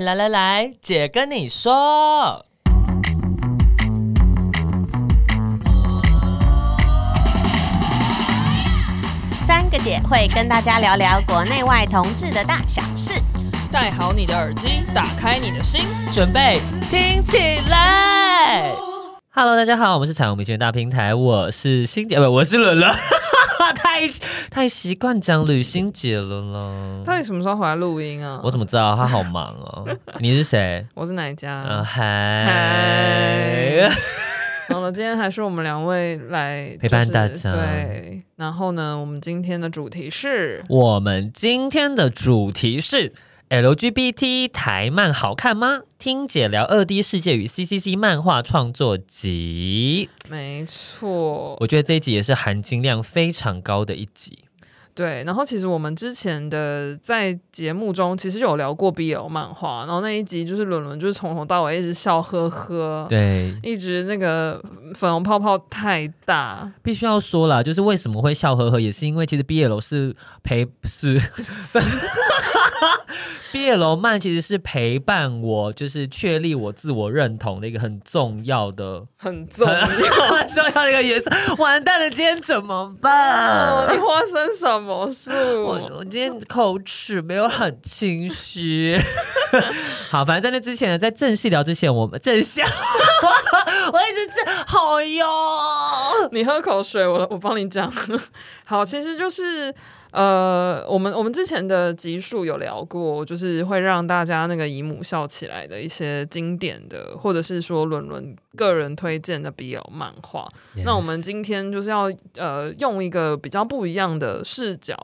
来来来，姐跟你说，三个姐会跟大家聊聊国内外同志的大小事。戴好你的耳机，打开你的心，准备听起来。Hello，大家好，我们是彩虹民权大平台，我是欣姐，不，我是伦伦。太 太习惯讲旅行节了啦。到底什么时候回来录音啊？我怎么知道？他好忙哦。你是谁？我是哪一家？呃，嗨。好了，今天还是我们两位来、就是、陪伴大家。对，然后呢，我们今天的主题是，我们今天的主题是。LGBT 台漫好看吗？听姐聊二 D 世界与 CCC 漫画创作集。没错，我觉得这一集也是含金量非常高的一集。对，然后其实我们之前的在节目中其实有聊过 BL 漫画，然后那一集就是伦伦就是从头到尾一直笑呵呵，对，一直那个粉红泡泡太大。必须要说啦，就是为什么会笑呵呵，也是因为其实 BL 是陪是。BL 漫其实是陪伴我，就是确立我自我认同的一个很重要的、很重要、很重要的一个元素。完蛋了，今天怎么办？哦、你发生什么事？我我今天口齿没有很清晰。好，反正在那之前呢，在正式聊之前，我们正向，我一直在好哟。你喝口水，我我帮你讲。好，其实就是。呃，我们我们之前的集数有聊过，就是会让大家那个姨母笑起来的一些经典的，或者是说伦伦个人推荐的 BL 漫画。那我们今天就是要呃用一个比较不一样的视角，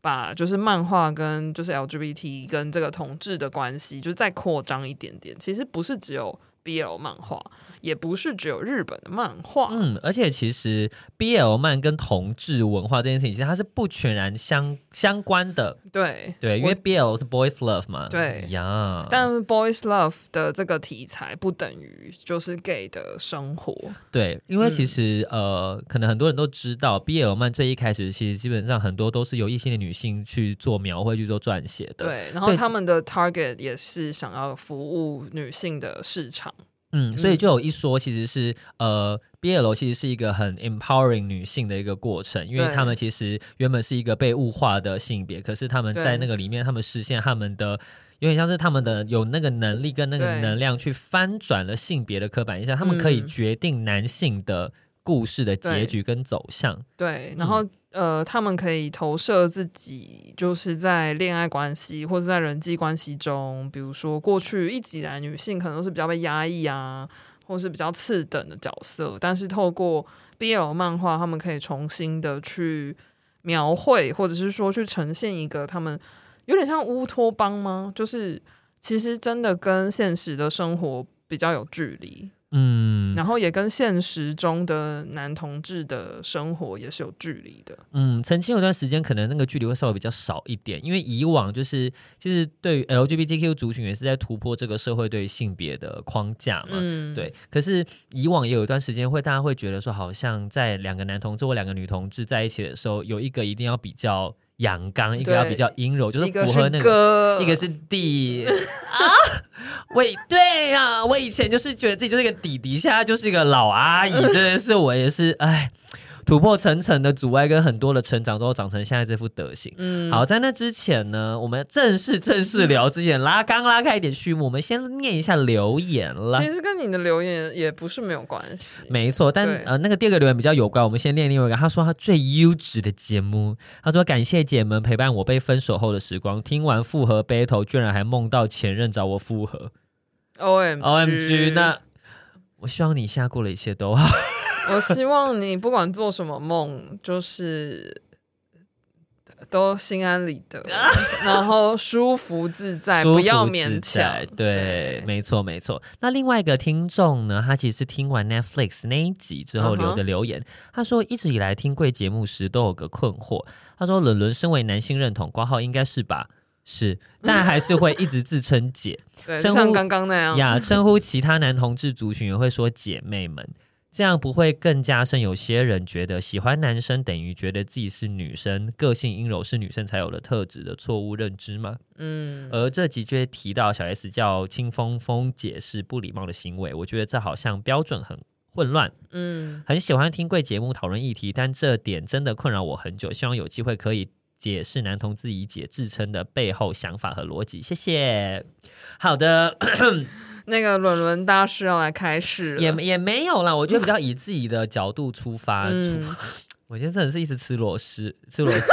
把就是漫画跟就是 LGBT 跟这个同志的关系，就是再扩张一点点。其实不是只有 BL 漫画。也不是只有日本的漫画，嗯，而且其实 BL 漫跟同志文化这件事情，其实它是不全然相相关的，对对，因为 BL 是 boys love 嘛，对呀、但 boys love 的这个题材不等于就是 gay 的生活，对，因为其实、嗯、呃，可能很多人都知道 BL 漫最一开始其实基本上很多都是由异性的女性去做描绘、去做撰写的，对，然后他们的 target 也是想要服务女性的市场。嗯，所以就有一说，其实是呃，BL 其实是一个很 empowering 女性的一个过程，因为他们其实原本是一个被物化的性别，可是他们在那个里面，他们实现他们的有点像是他们的有那个能力跟那个能量去翻转了性别的刻板印象，他们可以决定男性的故事的结局跟走向。对，对，然后。呃，他们可以投射自己，就是在恋爱关系或者在人际关系中，比如说过去一直以来女性可能都是比较被压抑啊，或是比较次等的角色，但是透过 BL 漫画，他们可以重新的去描绘，或者是说去呈现一个他们有点像乌托邦吗？就是其实真的跟现实的生活比较有距离。嗯，然后也跟现实中的男同志的生活也是有距离的。嗯，曾经有段时间，可能那个距离会稍微比较少一点，因为以往就是其实对于 LGBTQ 族群也是在突破这个社会对于性别的框架嘛。嗯，对。可是以往也有一段时间会，大家会觉得说，好像在两个男同志或两个女同志在一起的时候，有一个一定要比较阳刚，一个要比较阴柔，就是符合那个，一个是弟啊。我对呀、啊，我以前就是觉得自己就是一个弟弟，现在就是一个老阿姨，真的是我也是哎，突破层层的阻碍跟很多的成长，都长成现在这副德行。嗯，好，在那之前呢，我们正式正式聊之前拉刚拉开一点序幕，我们先念一下留言了。其实跟你的留言也不是没有关系，没错，但呃那个第二个留言比较有关，我们先念另外一个。他说他最优质的节目，他说感谢姐们陪伴我被分手后的时光，听完复合 battle 居然还梦到前任找我复合。O M O M G，那我希望你现在过了一切都好。我希望你不管做什么梦，就是都心安理得，然后舒服自在，不要勉强。对，对没错没错。那另外一个听众呢，他其实是听完 Netflix 那一集之后留的留言，uh -huh. 他说一直以来听贵节目时都有个困惑，他说伦伦身为男性认同挂号应该是吧？是，但还是会一直自称姐，对，像刚刚那样呀，称呼其他男同志族群也会说姐妹们。这样不会更加深有些人觉得喜欢男生等于觉得自己是女生，个性阴柔是女生才有的特质的错误认知吗？嗯，而这集就提到小 S 叫清风风解释不礼貌的行为，我觉得这好像标准很混乱。嗯，很喜欢听贵节目讨论议题，但这点真的困扰我很久，希望有机会可以解释男同志以解自称的背后想法和逻辑。谢谢。好的。那个伦伦大师要来开始，也也没有啦。我觉得比较以自己的角度出发，嗯、出 我觉得真的是一直吃螺丝，吃螺丝。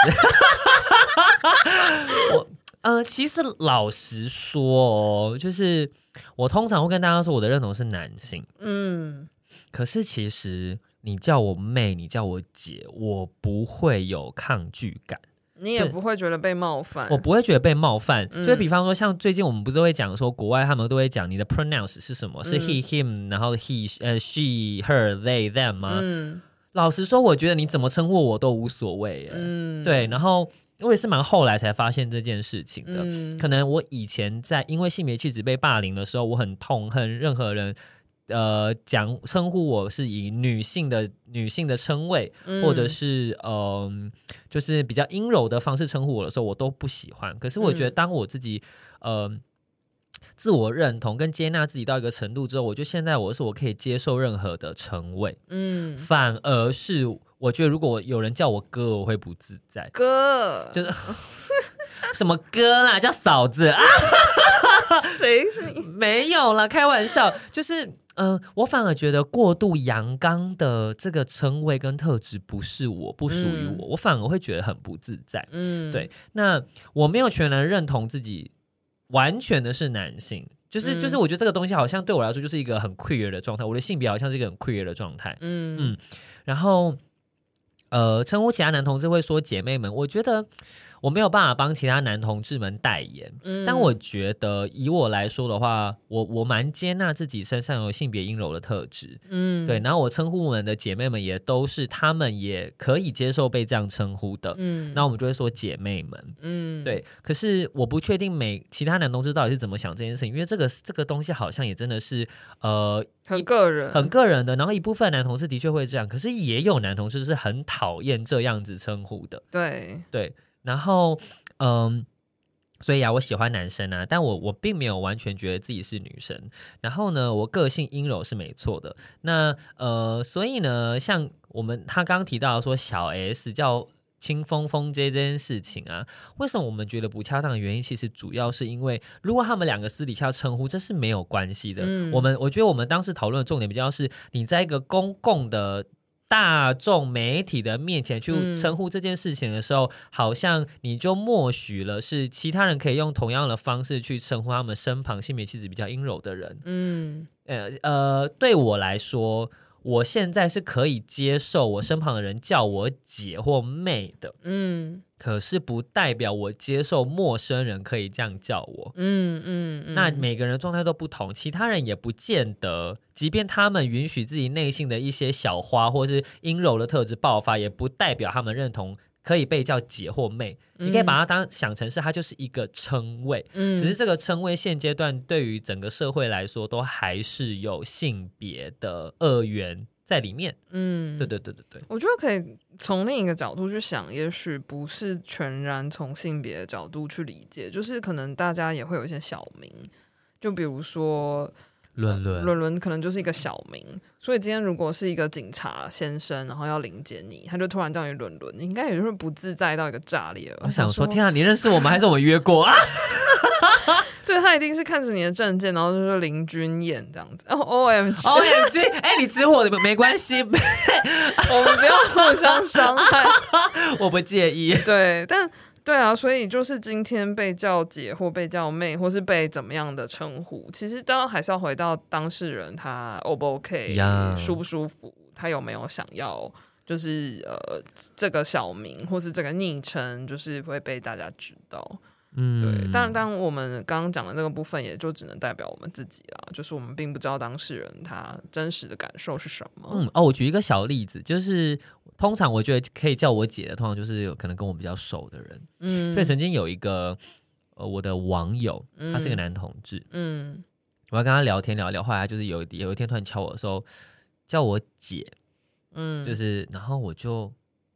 我呃，其实老实说哦，就是我通常会跟大家说，我的认同是男性。嗯，可是其实你叫我妹，你叫我姐，我不会有抗拒感。你也不会觉得被冒犯，我不会觉得被冒犯。嗯、就比方说，像最近我们不是都会讲说，国外他们都会讲你的 pronounce 是什么？嗯、是 he him，然后 he 呃 she her they them 吗？嗯、老实说，我觉得你怎么称呼我都无所谓。嗯，对。然后我也是蛮后来才发现这件事情的。嗯、可能我以前在因为性别气质被霸凌的时候，我很痛恨任何人。呃，讲称呼我是以女性的女性的称谓，嗯、或者是嗯、呃，就是比较阴柔的方式称呼我的时候，我都不喜欢。可是我觉得，当我自己、嗯、呃自我认同跟接纳自己到一个程度之后，我就现在我是我可以接受任何的称谓。嗯，反而是我觉得，如果有人叫我哥，我会不自在。哥，就是 什么哥啦，叫嫂子啊？谁是你？没有啦，开玩笑，就是。嗯、呃，我反而觉得过度阳刚的这个称谓跟特质不是我，不属于我，嗯、我反而会觉得很不自在。嗯，对。那我没有全然认同自己完全的是男性，就是、嗯、就是，我觉得这个东西好像对我来说就是一个很 queer 的状态，我的性别好像是一个很 queer 的状态。嗯嗯，然后呃，称呼其他男同志会说姐妹们，我觉得。我没有办法帮其他男同志们代言，嗯、但我觉得以我来说的话，我我蛮接纳自己身上有性别阴柔的特质，嗯，对。然后我称呼我们的姐妹们也都是，她们也可以接受被这样称呼的，嗯。那我们就会说姐妹们，嗯，对。可是我不确定每其他男同志到底是怎么想这件事情，因为这个这个东西好像也真的是呃很个人很个人的。然后一部分男同事的确会这样，可是也有男同事是很讨厌这样子称呼的，对对。然后，嗯，所以啊，我喜欢男生啊，但我我并没有完全觉得自己是女生。然后呢，我个性阴柔是没错的。那呃，所以呢，像我们他刚刚提到说小 S 叫清风风姐这件事情啊，为什么我们觉得不恰当的原因，其实主要是因为如果他们两个私底下称呼，这是没有关系的。嗯，我们我觉得我们当时讨论的重点比较是你在一个公共的。大众媒体的面前去称呼这件事情的时候，嗯、好像你就默许了是其他人可以用同样的方式去称呼他们身旁性别气质比较阴柔的人。嗯，呃呃，对我来说。我现在是可以接受我身旁的人叫我姐或妹的，嗯，可是不代表我接受陌生人可以这样叫我，嗯嗯，嗯，那每个人状态都不同，其他人也不见得，即便他们允许自己内心的一些小花或是阴柔的特质爆发，也不代表他们认同。可以被叫姐或妹，嗯、你可以把它当想成是它就是一个称谓，嗯，只是这个称谓现阶段对于整个社会来说都还是有性别的二元在里面，嗯，对对对对对，我觉得可以从另一个角度去想，也许不是全然从性别的角度去理解，就是可能大家也会有一些小名，就比如说。伦伦伦伦可能就是一个小名，所以今天如果是一个警察先生，然后要临检你，他就突然叫你伦伦，你应该也就是不自在到一个炸裂了。我想说，天啊，你认识我们还是我们约过啊？对，他一定是看着你的证件，然后就说林君燕这样子。哦，O M G，O M G，哎，你指我的没关系，我们不要互相伤害，我不介意。对，但。对啊，所以就是今天被叫姐或被叫妹，或是被怎么样的称呼，其实当然还是要回到当事人他 O 不 OK，Yeah. 舒不舒服，他有没有想要，就是呃这个小名或是这个昵称，就是会被大家知道。嗯，对。当然，当我们刚刚讲的那个部分，也就只能代表我们自己了，就是我们并不知道当事人他真实的感受是什么。嗯，哦，我举一个小例子，就是。通常我觉得可以叫我姐的，通常就是有可能跟我比较熟的人。嗯，所以曾经有一个呃，我的网友，他是个男同志。嗯，我要跟他聊天聊一聊，后来就是有有一天突然敲我的时候，叫我姐，嗯，就是然后我就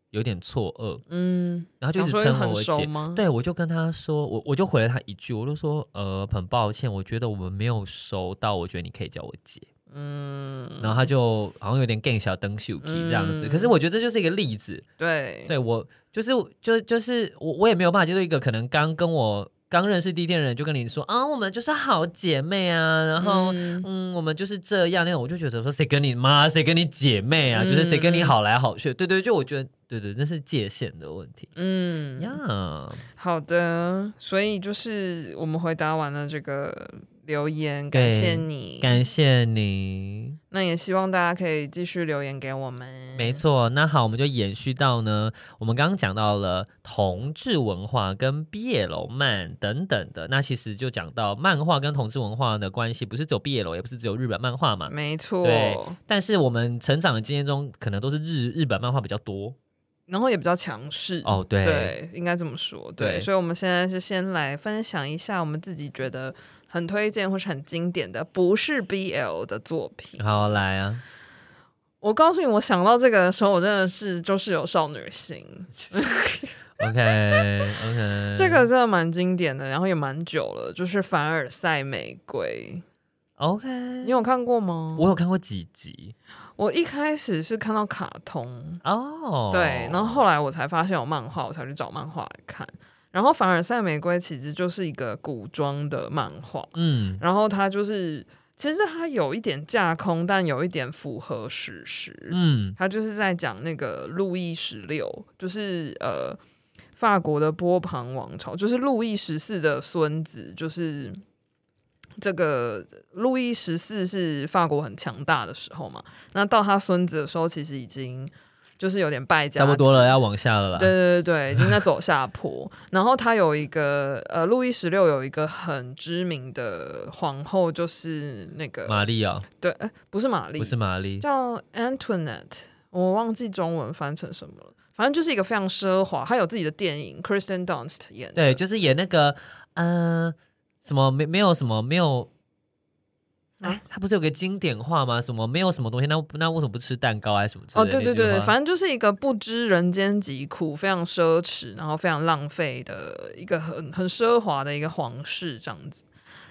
有点错愕，嗯，然后就一直称我姐吗？对，我就跟他说，我我就回了他一句，我就说，呃，很抱歉，我觉得我们没有熟到，我觉得你可以叫我姐。嗯，然后他就好像有点更小灯秀气这样子，嗯、可是我觉得这就是一个例子，对，对我就是就就是我我也没有办法接受一个可能刚跟我刚认识第一天的人就跟你说啊，我们就是好姐妹啊，然后嗯，嗯，我们就是这样。那种，我就觉得说谁跟你妈，谁跟你姐妹啊，嗯、就是谁跟你好来好去，对对，就我觉得对对，那是界限的问题，嗯。呀，Yeah。好的，所以就是我们回答完了这个。留言，感谢你，感谢你。那也希望大家可以继续留言给我们。没错，那好，我们就延续到呢，我们刚刚讲到了同志文化跟毕业楼漫等等的，那其实就讲到漫画跟同志文化的关系，不是只有 BL，也不是只有日本漫画嘛。没错，对。但是我们成长的经验中，可能都是日日本漫画比较多，然后也比较强势。哦，对，对，应该这么说。对，对，所以我们现在是先来分享一下我们自己觉得。很推荐或是很经典的，不是 BL 的作品。好，来啊！我告诉你，我想到这个的时候，我真的是就是有少女心。OK OK，这个真的蛮经典的，然后也蛮久了，就是《凡尔赛玫瑰》。OK，你有看过吗？我有看过几集。我一开始是看到卡通哦，oh. 对，然后后来我才发现有漫画，我才去找漫画来看。然后《凡尔赛玫瑰》其实就是一个古装的漫画，嗯，然后它就是其实它有一点架空，但有一点符合史实，嗯，它就是在讲那个路易十六，就是呃法国的波旁王朝，就是路易十四的孙子，就是这个路易十四是法国很强大的时候嘛，那到他孙子的时候，其实已经。就是有点败家，差不多了，要往下了啦。对对对对，已经在走下坡。然后他有一个呃，路易十六有一个很知名的皇后，就是那个玛丽啊。对，哎，不是玛丽，不是玛丽，叫 Antoinette，我忘记中文翻成什么了。反正就是一个非常奢华，她有自己的电影，Kristen Dunst 演的。对，就是演那个呃，什么没没有什么没有。哎，他不是有个经典话吗？什么没有什么东西，那那为什么不吃蛋糕还是什么之类的？哦，对对对，反正就是一个不知人间疾苦、非常奢侈，然后非常浪费的一个很很奢华的一个皇室这样子。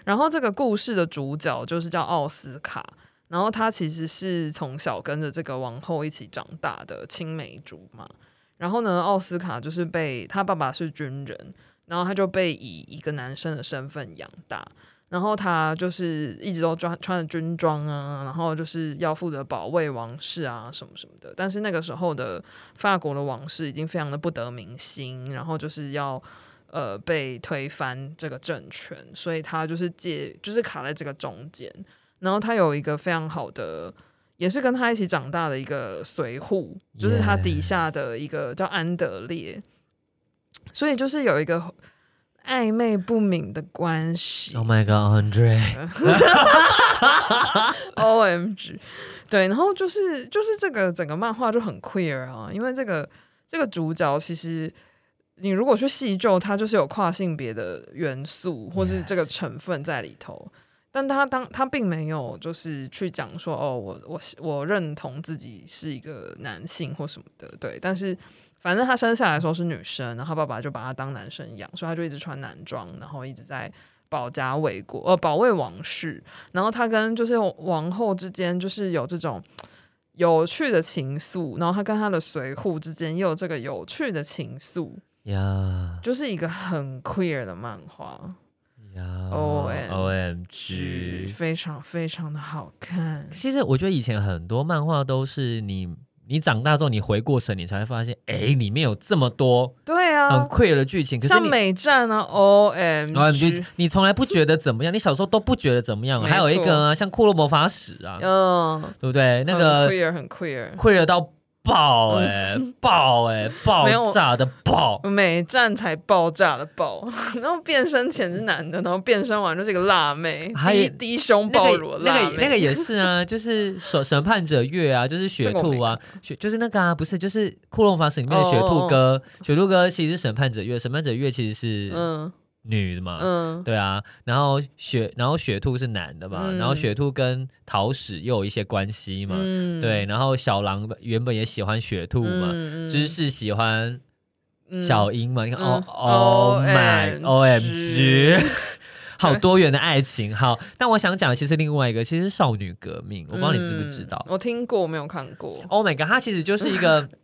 然后这个故事的主角就是叫奥斯卡，然后他其实是从小跟着这个王后一起长大的青梅竹马。然后呢，奥斯卡就是被他爸爸是军人，然后他就被以一个男生的身份养大。然后他就是一直都穿穿着军装啊，然后就是要负责保卫王室啊什么什么的。但是那个时候的法国的王室已经非常的不得民心，然后就是要呃被推翻这个政权，所以他就是借就是卡在这个中间。然后他有一个非常好的，也是跟他一起长大的一个随扈，就是他底下的一个叫安德烈，所以就是有一个。暧昧不明的关系。Oh my god，Andre。O M G，对，然后就是就是这个整个漫画就很 queer 啊，因为这个这个主角其实你如果去细究，他就是有跨性别的元素或是这个成分在里头.但他当他并没有就是去讲说哦，我我我认同自己是一个男性或什么的，对，但是。反正他生下来的时候是女生，然后爸爸就把他当男生养，所以他就一直穿男装，然后一直在保家卫国，呃，保卫王室。然后他跟就是王后之间就是有这种有趣的情愫，然后他跟他的随护之间也有这个有趣的情愫，呀，就是一个很 queer 的漫画，呀，O M G，非常非常的好看。其实我觉得以前很多漫画都是你。你长大之后，你回过神，你才会发现，哎，里面有这么多对啊很 queer 的剧情。可是像美战啊，O M，你你从来不觉得怎么样，你小时候都不觉得怎么样。还有一个啊，像《库洛魔法使》啊，嗯，对不对？那个 queer 很 queer，queer 到。爆哎、欸，爆哎、欸，爆炸的爆，美战才爆炸的爆，然后变身前是男的，然后变身完就是一个辣妹，还低低胸爆乳辣妹，那个那个也是啊，就是审审判者月啊，就是雪兔啊，雪就是那个啊，不是就是《库洛魔法使》里面的雪兔哥，哦哦雪兔哥其实是审判者月，审判者月其实是嗯。女的嘛，嗯，对啊，然后雪，然后雪兔是男的嘛，嗯、然后雪兔跟桃矢又有一些关系嘛，嗯，对，然后小狼原本也喜欢雪兔嘛，嗯、芝士喜欢小樱嘛，嗯、你看，哦，Oh my，O M G，好多元的爱情，好，但我想讲的其实另外一个，其实是少女革命，我不知道你知不知道，嗯、我听过，没有看过，Oh my God，它其实就是一个。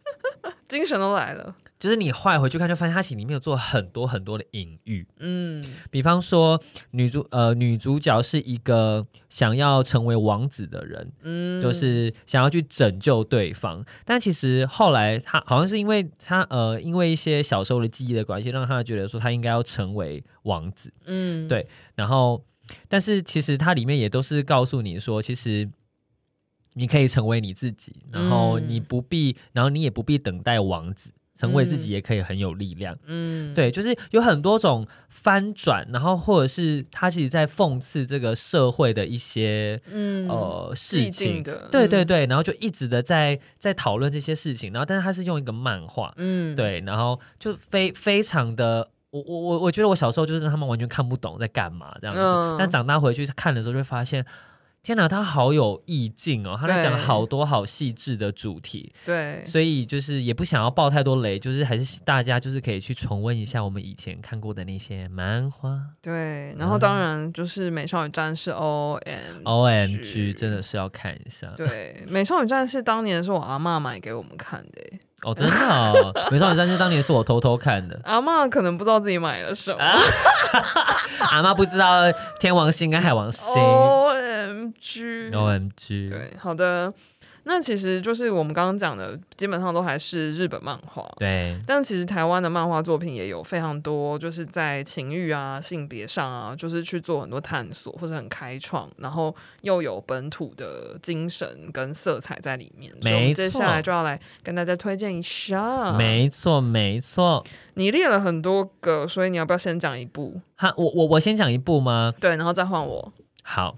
精神都来了，就是你后来回去看，就发现他其实里面有做很多很多的隐喻。嗯，比方说女主呃女主角是一个想要成为王子的人，嗯，就是想要去拯救对方，但其实后来他好像是因为他呃因为一些小时候的记忆的关系，让他觉得说他应该要成为王子。嗯，对，然后但是其实它里面也都是告诉你说，其实。你可以成为你自己，然后你不必，嗯、然后你也不必等待王子，成为自己也可以很有力量。嗯，对，就是有很多种翻转，然后或者是他其实在讽刺这个社会的一些嗯呃事情的，对对对，然后就一直的在在讨论这些事情，然后但是他是用一个漫画，嗯，对，然后就非非常的，我我我我觉得我小时候就是他们完全看不懂在干嘛这样子，嗯、但长大回去看的时候就会发现。天哪，他好有意境哦！他在讲好多好细致的主题，对，所以就是也不想要爆太多雷，就是还是大家就是可以去重温一下我们以前看过的那些漫画。对，然后当然就是《美少女战士》O M O M G，真的是要看一下。对，《美少女战士》当年是我阿嬷买给我们看的。哦，真的哦，《美少女战士》当年是我偷偷看的。阿嬷可能不知道自己买了什么，阿妈不知道天王星跟海王星。M G O M G，对，好的，那其实就是我们刚刚讲的，基本上都还是日本漫画，对。但其实台湾的漫画作品也有非常多，就是在情欲啊、性别上啊，就是去做很多探索，或者很开创，然后又有本土的精神跟色彩在里面。没错。所以我们接下来就要来跟大家推荐一下。没错，没错。你列了很多个，所以你要不要先讲一部？哈，我我我先讲一部吗？对，然后再换我。好。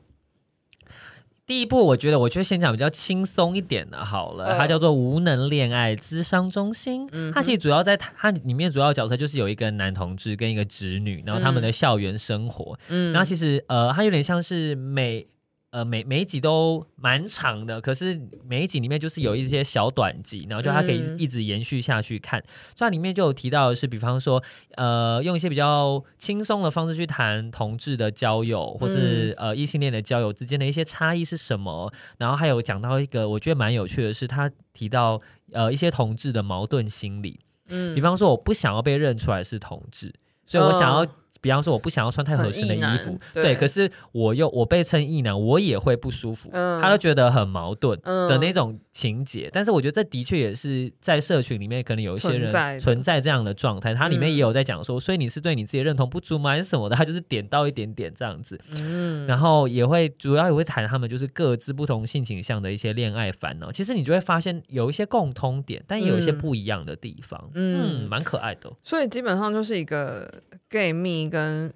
第一部，我觉得，我就先讲比较轻松一点的，好了，它叫做《无能恋爱智商中心》。嗯，它其实主要在它里面主要角色就是有一个男同志跟一个直女，然后他们的校园生活。嗯，然后其实呃，它有点像是美。呃，每每一集都蛮长的，可是每一集里面就是有一些小短集，然后就它可以一直延续下去看。所以它里面就有提到的是，比方说，呃，用一些比较轻松的方式去谈同志的交友，或是呃异性恋的交友之间的一些差异是什么。然后还有讲到一个我觉得蛮有趣的是，他提到呃一些同志的矛盾心理，嗯，比方说我不想要被认出来是同志，所以我想要。比方说，我不想要穿太合身的衣服，对，对，可是我又我被称异男，我也会不舒服，嗯、他都觉得很矛盾的那种情节。嗯、但是我觉得这的确也是在社群里面，可能有一些人存在这样的状态。它里面也有在讲说，所以你是对你自己认同不足吗？还是什么的？他就是点到一点点这样子，嗯，然后也会主要也会谈他们就是各自不同性倾向的一些恋爱烦恼。其实你就会发现有一些共通点，但也有一些不一样的地方，嗯，蛮、嗯、可爱的。所以基本上就是一个 gay 蜜。跟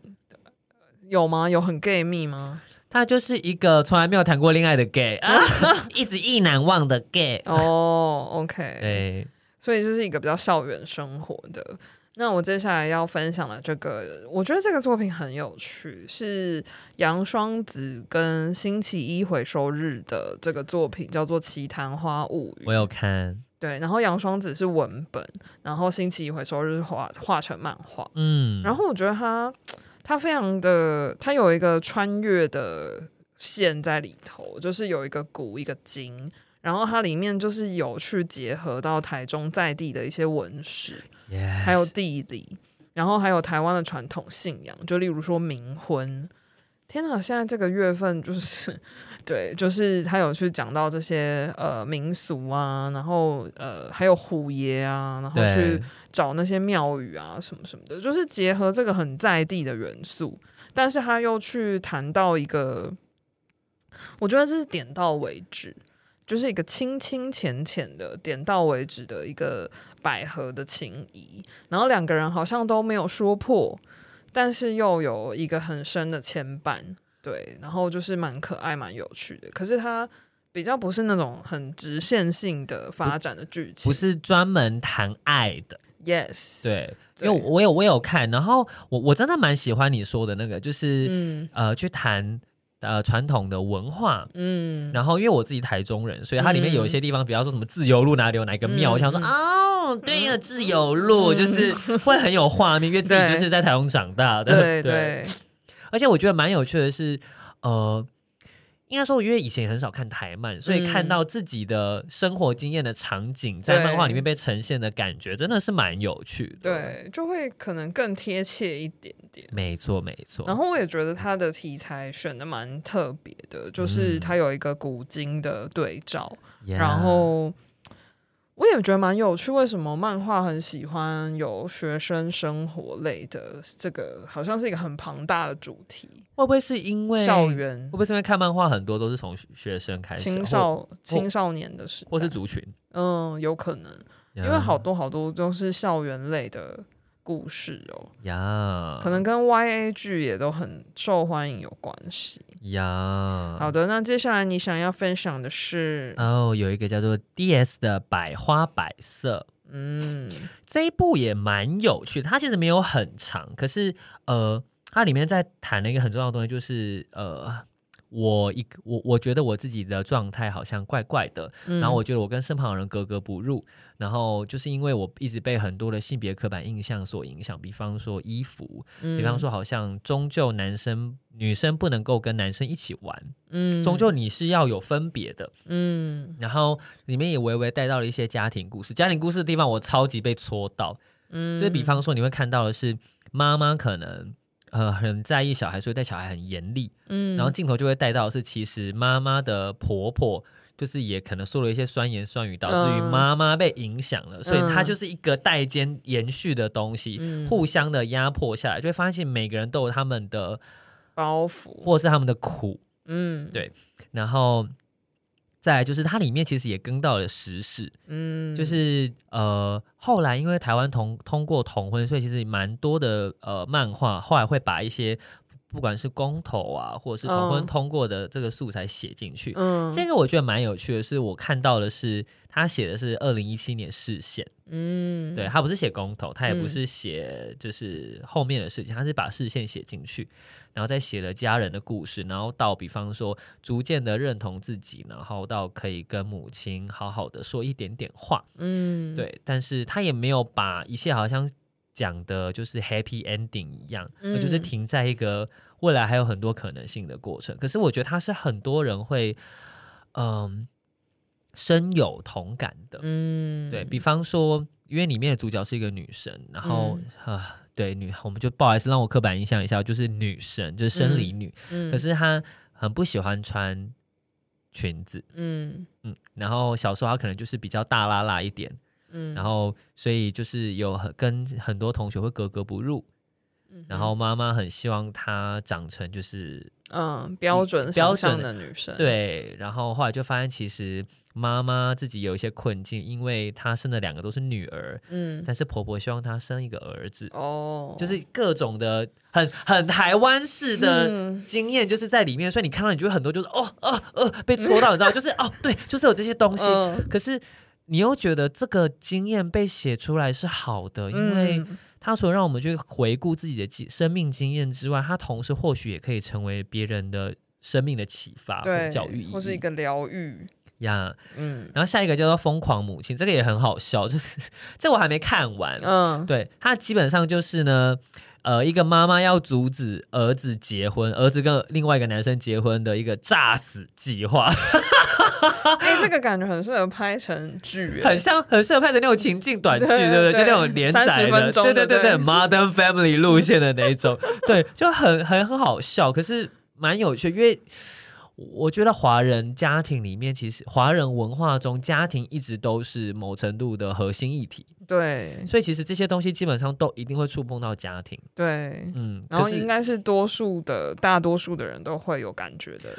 有吗？有很 gay 蜜吗？他就是一个从来没有谈过恋爱的 gay，一直意难忘的 gay。哦、oh,，OK，对，所以这是一个比较校园生活的。那我接下来要分享的这个，我觉得这个作品很有趣，是杨双子跟星期一回收日的这个作品，叫做《奇谈花物语》。我有看。对，然后杨双子是文本，然后星期一回收日画画成漫画，嗯，然后我觉得他他非常的，他有一个穿越的线在里头，就是有一个古一个今，然后它里面就是有去结合到台中在地的一些文史，Yes. 还有地理，然后还有台湾的传统信仰，就例如说冥婚。天哪，现在这个月份就是。对，就是他有去讲到这些呃民俗啊，然后呃还有虎爷啊，然后去找那些庙宇啊什么什么的，就是结合这个很在地的元素，但是他又去谈到一个，我觉得这是点到为止，就是一个清清浅浅的点到为止的一个百合的情谊，然后两个人好像都没有说破，但是又有一个很深的牵绊。对，然后就是蛮可爱、蛮有趣的，可是它比较不是那种很直线性的发展的剧情，不是专门谈爱的。Yes，对，因为我有我有看，然后我我真的蛮喜欢你说的那个，就是、嗯、呃去谈呃传统的文化，嗯，然后因为我自己台中人，所以它里面有一些地方，嗯、比方说什么自由路哪里有哪个庙，嗯、我想说哦，对呀，自由路、嗯、就是会很有画面，因为自己就是在台中长大的，对，而且我觉得蛮有趣的是，呃。应该说，因为以前也很少看台漫，所以看到自己的生活经验的场景在漫画里面被呈现的感觉，真的是蛮有趣的。对，就会可能更贴切一点点。没错，没错。然后我也觉得他的题材选的蛮特别的，就是他有一个古今的对照，嗯、然后。我也觉得蛮有趣，为什么漫画很喜欢有学生生活类的这个，好像是一个很庞大的主题。会不会是因为校园？会不会是因为看漫画很多都是从学生开始，青少青少年的时候，或是族群？嗯，有可能，因为好多好多都是校园类的。故事哦呀，可能跟 YA 剧也都很受欢迎有关系呀。好的，那接下来你想要分享的是哦，有一个叫做 DS 的百花百色，嗯，这一部也蛮有趣的。它其实没有很长，可是呃，它里面在谈了一个很重要的东西，就是呃。我一我我觉得我自己的状态好像怪怪的，嗯、然后我觉得我跟身旁的人格格不入，然后就是因为我一直被很多的性别刻板印象所影响，比方说衣服，嗯、比方说好像终究男生女生不能够跟男生一起玩，嗯，终究你是要有分别的，嗯，然后里面也微微带到了一些家庭故事，家庭故事的地方我超级被戳到，嗯，就是比方说你会看到的是妈妈可能。呃，很在意小孩，所以对小孩很严厉。嗯，然后镜头就会带到是，其实妈妈的婆婆就是也可能说了一些酸言酸语，导致于妈妈被影响了。嗯、所以它就是一个代间延续的东西，嗯、互相的压迫下来，就会发现每个人都有他们的包袱，或是他们的苦。嗯，对，然后。再来就是它里面其实也跟到了时事，嗯，就是呃后来因为台湾同通过同婚，所以其实蛮多的呃漫画后来会把一些不管是公投啊，或者是同婚通过的这个素材写进去。嗯，这个我觉得蛮有趣的，是我看到的是他写的是二零一七年视线，嗯，对，他不是写公投，他也不是写就是后面的事情，他是把视线写进去。然后再写了家人的故事，然后到比方说逐渐的认同自己，然后到可以跟母亲好好的说一点点话，嗯，对。但是他也没有把一切好像讲的就是 happy ending 一样，嗯，就是停在一个未来还有很多可能性的过程。可是我觉得他是很多人会嗯深有同感的，嗯，对，比方说，因为里面的主角是一个女生，然后啊。对女，我们就不好意思让我刻板印象一下，就是女生，就是生理女，嗯嗯、可是她很不喜欢穿裙子，嗯。嗯，然后小时候她可能就是比较大拉拉一点，嗯，然后所以就是有很跟很多同学会格格不入，嗯、然后妈妈很希望她长成就是。嗯，标准标准的女生。对，然后后来就发现，其实妈妈自己有一些困境，因为她生的两个都是女儿，嗯，但是婆婆希望她生一个儿子，哦，就是各种的很很台湾式的经验，就是在里面，嗯、所以你看到你就会很多就是哦哦哦被戳到，你知道，就是哦对，就是有这些东西，嗯、可是你又觉得这个经验被写出来是好的，因为。嗯他除了让我们去回顾自己的生命经验之外，他同时或许也可以成为别人的生命的启发或教育，或是一个疗愈呀。Yeah, 嗯，然后下一个叫做《疯狂母亲》，这个也很好笑，就是 这我还没看完。嗯，对，他基本上就是呢。呃，一个妈妈要阻止儿子结婚，儿子跟另外一个男生结婚的一个诈死计划。哎、欸，这个感觉很适合拍成剧，很像，很适合拍成那种情境短剧，对不对？就那种连载的，对对对对，Modern Family 路线的那一种，对，就很很很好笑，可是蛮有趣，因为。我觉得华人家庭里面，其实华人文化中，家庭一直都是某程度的核心议题。对，所以其实这些东西基本上都一定会触碰到家庭。对，嗯，然后应该是多数的，大多数的人都会有感觉的。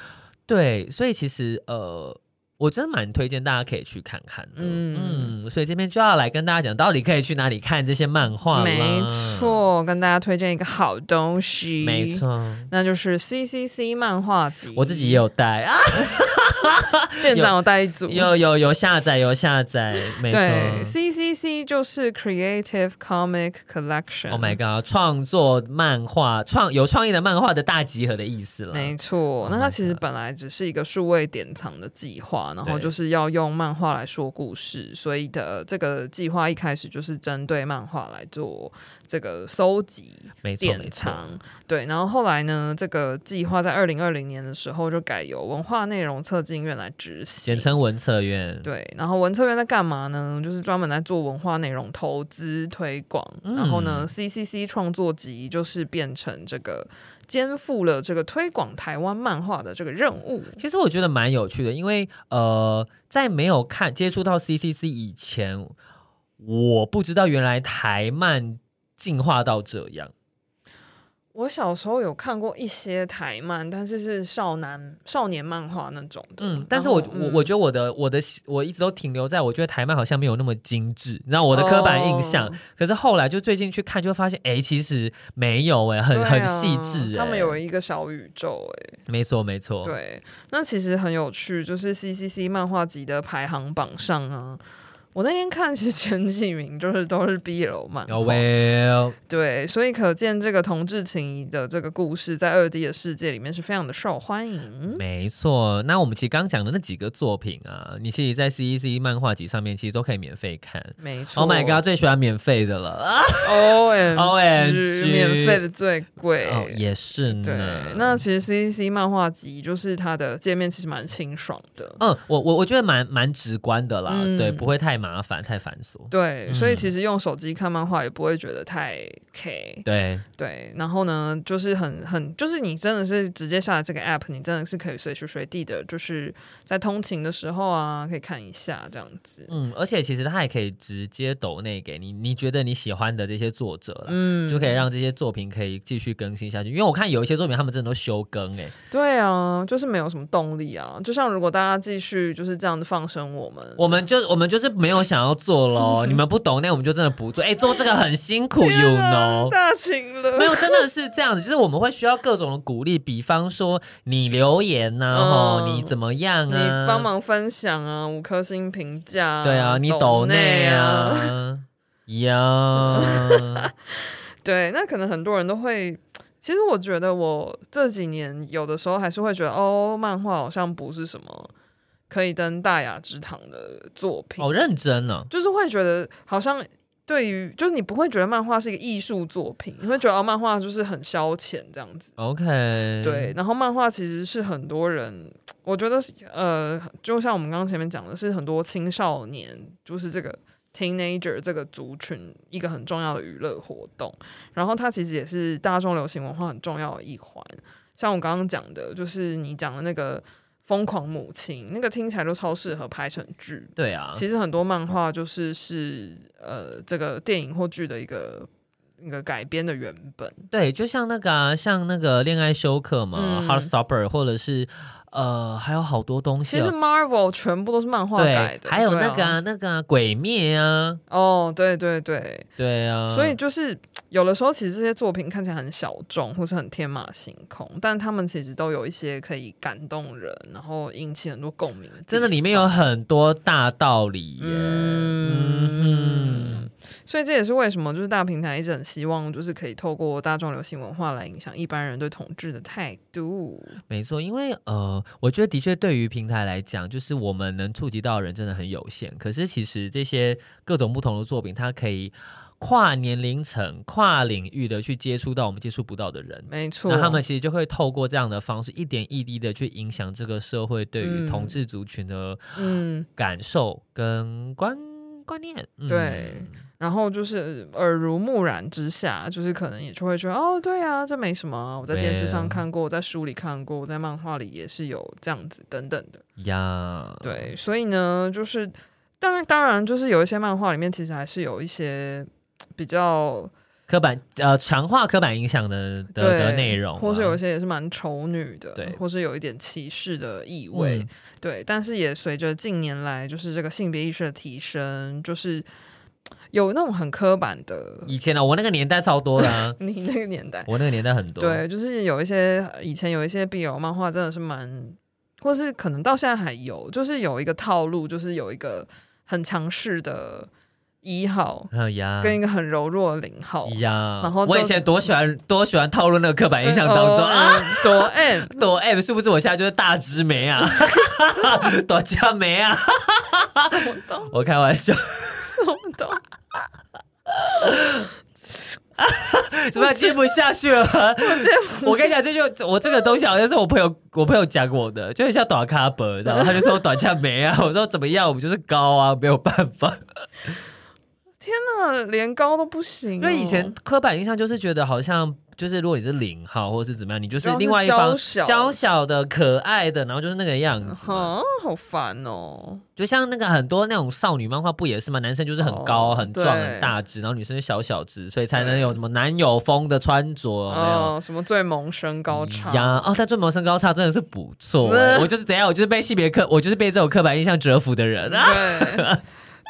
对，所以其实呃。我真的蛮推荐大家可以去看看的，嗯，嗯，所以这边就要来跟大家讲，到底可以去哪里看这些漫画。没错，跟大家推荐一个好东西，没错，那就是 CCC 漫画集。我自己也有带啊，店长有带一组，有有有下载有下载，没错。，CCC 就是 Creative Comic Collection。Oh my god，创作漫画创有创意的漫画的大集合的意思了。没错，那它其实本来只是一个数位典藏的计划，然后就是要用漫画来说故事，所以的这个计划一开始就是针对漫画来做。这个搜集典藏，对，然后后来呢，这个计划在二零二零年的时候就改由文化内容策进院来执行，简称文策院。对，然后文策院在干嘛呢？就是专门来做文化内容投资推广。嗯、然后呢，CCC 创作集就是变成这个肩负了这个推广台湾漫画的这个任务。其实我觉得蛮有趣的，因为呃，在没有看接触到 CCC 以前，我不知道原来台漫。进化到这样，我小时候有看过一些台漫，但是是少男少年漫画那种的。嗯，但是我、嗯、我我觉得我的我的我一直都停留在我觉得台漫好像没有那么精致，你知道我的刻板印象。哦、可是后来就最近去看，就会发现哎、欸，其实没有哎、欸，很、啊、很细致、欸。他们有一个小宇宙哎、欸，没错没错。对，那其实很有趣，就是 CCC 漫画集的排行榜上啊。我那天看，其实前几名就是都是 BL 漫画，oh well. 对，所以可见这个同志情谊的这个故事在二 D 的世界里面是非常的受欢迎。没错，那我们其实刚讲的那几个作品啊，你其实，在 CEC 漫画集上面其实都可以免费看。没错，Oh my god，最喜欢免费的了，OMG，免费的最贵，oh, 也是呢。对，那其实 CEC 漫画集就是它的界面其实蛮清爽的。嗯，我我我觉得蛮蛮直观的啦，嗯、对，不会太麻烦太繁琐，对，嗯、所以其实用手机看漫画也不会觉得太 K，对对。然后呢，就是很很，就是你真的是直接下载这个 app，你真的是可以随时随地的，就是在通勤的时候啊，可以看一下这样子。嗯，而且其实它也可以直接抖内给你，你觉得你喜欢的这些作者，嗯，就可以让这些作品可以继续更新下去。因为我看有一些作品，他们真的都休更哎、欸。对啊，就是没有什么动力啊。就像如果大家继续就是这样子放生我们，我们就我们就是没有想要。做喽，你们不懂，那我们就真的不做。哎、欸，做这个很辛苦，you know。大情了，没有，真的是这样子，就是我们会需要各种的鼓励，比方说你留言呐、啊，嗯、你怎么样啊？你帮忙分享啊，五颗星评价。对啊，你抖内啊，呀，对，那可能很多人都会。其实我觉得，我这几年有的时候还是会觉得，哦，漫画好像不是什么。可以登大雅之堂的作品，好认真呢、啊，就是会觉得好像对于，就是你不会觉得漫画是一个艺术作品，你会觉得哦，漫画就是很消遣这样子。OK，对，然后漫画其实是很多人，我觉得呃，就像我们刚刚前面讲的，是很多青少年，就是这个 teenager 这个族群一个很重要的娱乐活动，然后它其实也是大众流行文化很重要的一环。像我刚刚讲的，就是你讲的那个。疯狂母亲那个听起来都超适合拍成剧。对啊，其实很多漫画就是是呃这个电影或剧的一个一个改编的原本。对，就像那个啊，像那个恋爱休克嘛，嗯，Heartstopper，或者是。呃，还有好多东西。其实 Marvel 全部都是漫画改的，还有那个、那个、啊、鬼灭啊。哦，对对对，对啊。所以就是有的时候，其实这些作品看起来很小众，或是很天马行空，但他们其实都有一些可以感动人，然后引起很多共鸣。真的，里面有很多大道理耶。嗯。所以这也是为什么，就是大平台一直很希望，就是可以透过大众流行文化来影响一般人对统治的态度。没错，因为呃，我觉得的确对于平台来讲，就是我们能触及到的人真的很有限。可是其实这些各种不同的作品，它可以跨年龄层、跨领域的去接触到我们接触不到的人。没错，那他们其实就会透过这样的方式，一点一滴的去影响这个社会对于同志族群的嗯感受跟观、嗯、观念。嗯、对。然后就是耳濡目染之下，就是可能也就会觉得哦，对啊，这没什么。我在电视上看过，我在书里看过，我在漫画里也是有这样子等等的呀。对，所以呢，就是当然当然，就是有一些漫画里面其实还是有一些比较刻板呃强化刻板印象的的，内容，或是有一些也是蛮丑女的，对，或是有一点歧视的意味，嗯、对。但是也随着近年来就是这个性别意识的提升，就是。有那种很刻板的，以前呢、啊，我那个年代超多的、啊。你那个年代，我那个年代很多。对，就是有一些以前有一些 BL 漫画，真的是蛮或是可能到现在还有，就是有一个套路，就是有一个很强势的一号，跟一个很柔弱的零号呀。然后我以前多喜欢多喜欢套路那个刻板印象当中啊，多 M 多 M，是不是我现在就是大直眉啊，多佳梅啊？什么都我开玩笑，什么东。怎么样接不下去了？我跟你讲，这就我这个东西好像是我朋友我朋友讲我的，就很像短卡本，然后？他就说短恰没啊，我说怎么样？我们就是高啊，没有办法。天哪，连高都不行哦。因为以前刻板印象就是觉得好像。就是如果你是零号或者是怎么样，你就是另外一方娇小的、可爱的，然后就是那个样子。啊，好烦哦！就像那个很多那种少女漫画不也是吗？男生就是很高、很壮、很大只，然后女生是小小只，所以才能有什么男友风的穿着。哦，什么最萌身高差呀？哦，但最萌身高差真的是不错。我就是怎样？我就是被性别刻，我就是被这种刻板印象折服的人。对，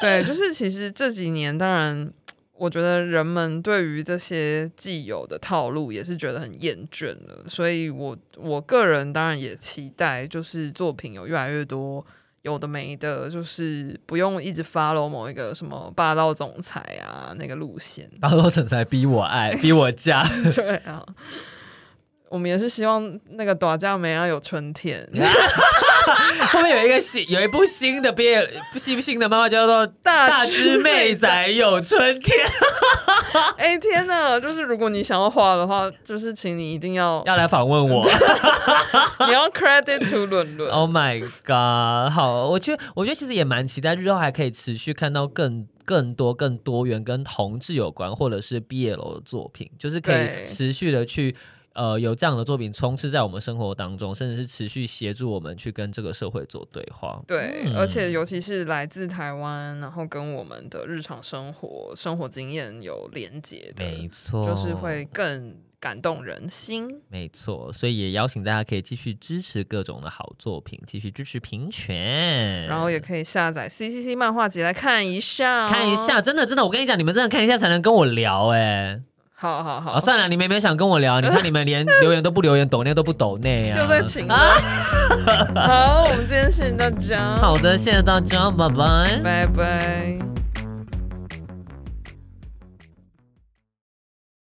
对，就是其实这几年当然。我觉得人们对于这些既有的套路也是觉得很厌倦了，所以我我个人当然也期待，就是作品有越来越多有的没的，就是不用一直 follow 某一个什么霸道总裁啊那个路线，霸道总裁逼我爱，逼我嫁，对啊。我们也是希望那个大将没要有春天。后面有一个新，有一部新的毕业不新新的漫画叫做《大只妹仔有春天》。哎天哪！就是如果你想要画的话，就是请你一定要要来访问我。你要 credit to 伦伦。Oh my god！好，我觉得我觉得其实也蛮期待日后还可以持续看到更更多更多元跟同志有关或者是 BL 的作品，就是可以持续的去。呃，有这样的作品充斥在我们生活当中，甚至是持续协助我们去跟这个社会做对话。对，嗯、而且尤其是来自台湾，然后跟我们的日常生活、生活经验有连结的，没错，就是会更感动人心。没错，所以也邀请大家可以继续支持各种的好作品，继续支持平权，然后也可以下载 CCC 漫画集来看一下、哦，看一下，真的真的，我跟你讲，你们真的看一下才能跟我聊哎。好好好，啊、算了，你们没想跟我聊，你看你们连留言都不留言，抖内都不抖内啊，又在请啊。好，我们今天谢谢大家。好的，谢谢大家，拜拜，拜拜。